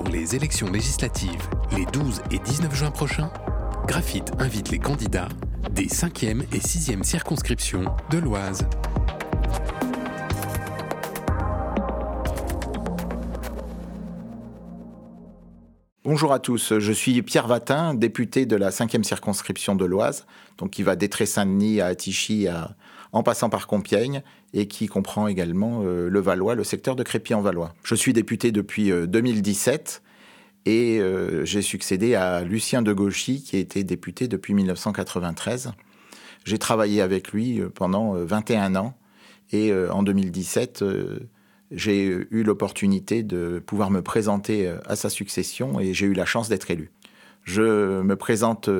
Pour les élections législatives, les 12 et 19 juin prochains, Graphite invite les candidats des 5e et 6e circonscriptions de l'Oise. Bonjour à tous, je suis Pierre Vatin, député de la 5e circonscription de l'Oise, donc qui va d'Etré Saint-Denis à Attichy en passant par Compiègne et qui comprend également euh, le Valois, le secteur de Crépy-en-Valois. Je suis député depuis 2017 euh, et euh, j'ai succédé à Lucien de Gauchy qui été député depuis 1993. J'ai travaillé avec lui pendant 21 ans et en 2017 j'ai eu l'opportunité de pouvoir me présenter à sa succession et j'ai eu la chance d'être élu. Je me présente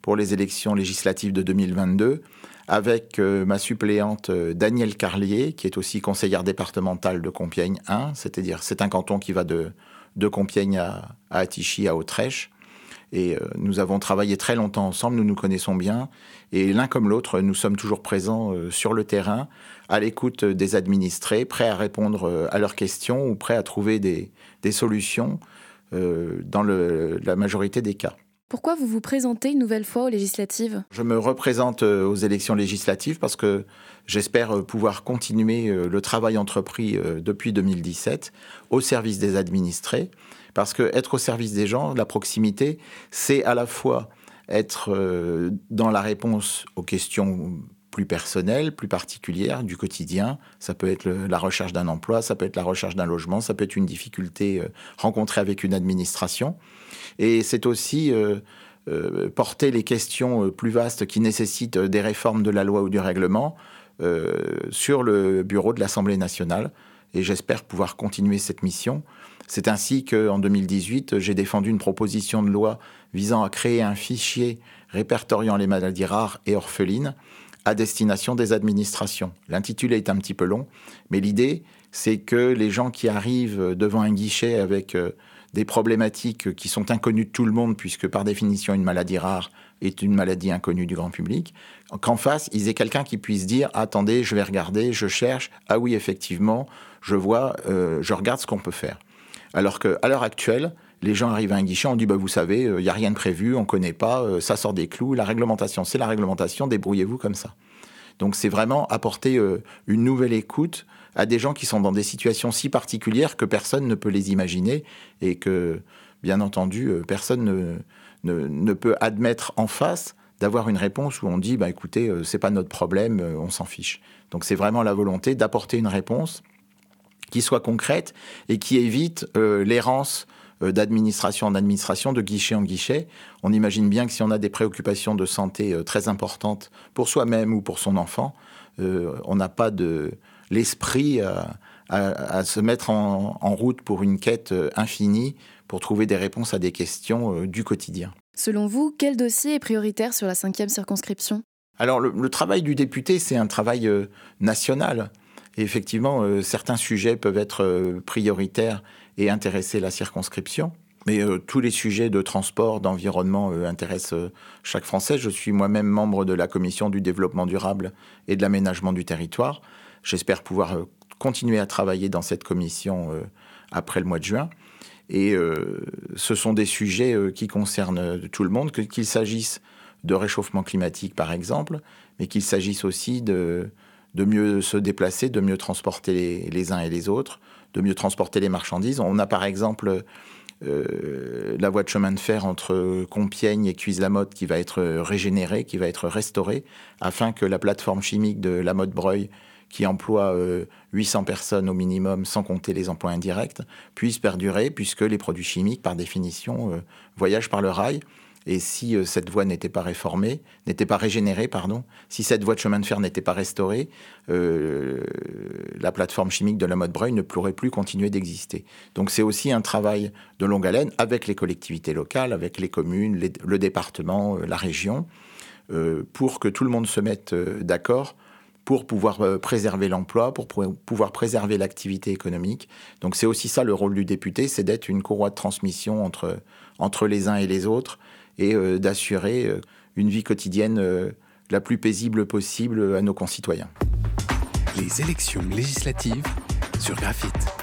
pour les élections législatives de 2022 avec euh, ma suppléante euh, Danielle Carlier, qui est aussi conseillère départementale de Compiègne 1, c'est-à-dire c'est un canton qui va de, de Compiègne à, à Attichy, à Autrèche. Et euh, nous avons travaillé très longtemps ensemble, nous nous connaissons bien. Et l'un comme l'autre, nous sommes toujours présents sur le terrain, à l'écoute des administrés, prêts à répondre à leurs questions ou prêts à trouver des, des solutions dans la majorité des cas. Pourquoi vous vous présentez une nouvelle fois aux législatives? Je me représente euh, aux élections législatives parce que j'espère euh, pouvoir continuer euh, le travail entrepris depuis 2017 au service des administrés. Parce que être au service des gens, la proximité, c'est à la fois être dans la réponse aux questions plus personnelles, plus particulières du quotidien. Ça peut être la recherche d'un emploi, ça peut être la recherche d'un logement, ça peut être une difficulté rencontrée avec une administration. Et c'est aussi euh, euh, porter les questions euh, plus vastes qui nécessitent des réformes de la loi ou du règlement sur le bureau de l'Assemblée nationale. Et j'espère pouvoir continuer cette mission. C'est ainsi qu'en 2018, j'ai défendu une proposition de loi visant à créer un fichier répertoriant les maladies rares et orphelines à destination des administrations. L'intitulé est un petit peu long, mais l'idée, c'est que les gens qui arrivent devant un guichet avec des problématiques qui sont inconnues de tout le monde, puisque par définition, une maladie rare est une maladie inconnue du grand public, qu'en face, ils aient quelqu'un qui puisse dire attendez, je vais regarder, je cherche, ah oui, effectivement, je vois, euh, je regarde ce qu'on peut faire. Alors qu'à l'heure actuelle, les gens arrivent à un guichet, on dit bah, vous savez, il euh, n'y a rien de prévu, on ne connaît pas, euh, ça sort des clous, la réglementation, c'est la réglementation, débrouillez-vous comme ça. Donc c'est vraiment apporter une nouvelle écoute à des gens qui sont dans des situations si particulières que personne ne peut les imaginer et que, bien entendu, euh, personne ne, peut admettre en face d'avoir une réponse où on dit bah écoutez euh, c'est pas notre problème euh, on s'en fiche donc c'est vraiment la volonté d'apporter une réponse qui soit concrète et qui évite l'errance d'administration en administration, de guichet en guichet. On imagine bien que si on a des préoccupations de santé très importantes pour soi-même ou pour son enfant, on n'a pas de, l'esprit à, se mettre en, route pour une quête euh, infinie pour trouver des réponses à des questions euh, du quotidien. Selon vous, quel dossier est prioritaire sur la cinquième circonscription? Alors le, travail du député, c'est un travail euh, national. Effectivement, certains sujets peuvent être prioritaires et intéresser la circonscription. Mais tous les sujets de transport, d'environnement intéressent chaque Français. Je suis moi-même membre de la commission du développement durable et de l'aménagement du territoire. J'espère pouvoir euh, continuer à travailler dans cette commission euh, après le mois de juin. Et euh, ce sont des sujets qui concernent tout le monde, qu'il s'agisse de réchauffement climatique par exemple, mais qu'il s'agisse aussi de, de mieux se déplacer, de mieux transporter les, uns et les autres, de mieux transporter les marchandises. On a par exemple la voie de chemin de fer entre Compiègne et Cuise-la-Motte qui va être régénérée, qui va être restaurée, afin que la plateforme chimique de la Motte-Breuil qui emploie 800 euh, personnes au minimum, sans compter les emplois indirects, puisse perdurer, puisque les produits chimiques, par définition, euh, voyagent par le rail. Et si euh, cette voie n'était pas réformée, n'était pas régénérée, pardon, si cette voie de chemin de fer n'était pas restaurée, la plateforme chimique de la mode Breuil ne pourrait plus continuer d'exister. Donc c'est aussi un travail de longue haleine avec les collectivités locales, avec les communes, le département, la région, pour que tout le monde se mette d'accord pour pouvoir euh, préserver l'emploi, pour pouvoir préserver l'activité économique. Donc c'est aussi ça le rôle du député, c'est d'être une courroie de transmission entre, entre les uns et les autres et euh, d'assurer euh, une vie quotidienne la plus paisible possible à nos concitoyens. Les élections législatives sur graphite.